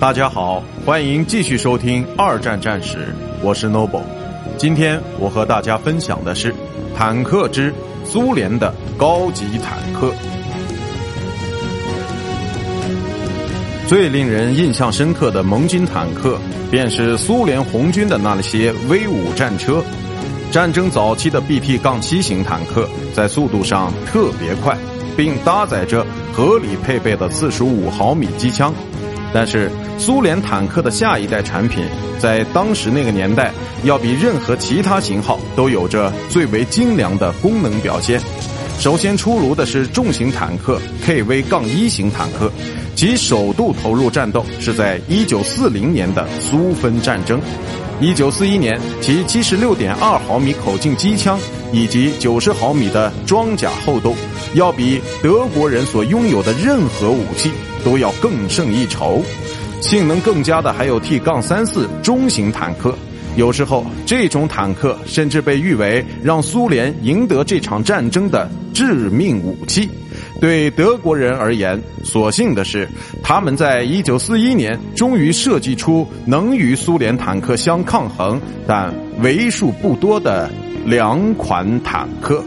大家好，欢迎继续收听二战战史，我是 Noble。今天我和大家分享的是坦克之苏联的高级坦克。最令人印象深刻的盟军坦克，便是苏联红军的那些威武战车。战争早期的 BT-7 型坦克在速度上特别快，并搭载着合理配备的45毫米机枪。但是，苏联坦克的下一代产品在当时那个年代，要比任何其他型号都有着最为精良的功能表现。首先出炉的是重型坦克 KV-1 型坦克，其首度投入战斗是在1940年的苏芬战争。1941年，其76.2毫米口径机枪以及90毫米的装甲厚度，要比德国人所拥有的任何武器都要更胜一筹。性能更佳的还有 t 杠34中型坦克。有时候，这种坦克甚至被誉为让苏联赢得这场战争的致命武器。对德国人而言，所幸的是，他们在1941年终于设计出能与苏联坦克相抗衡，但为数不多的两款坦克。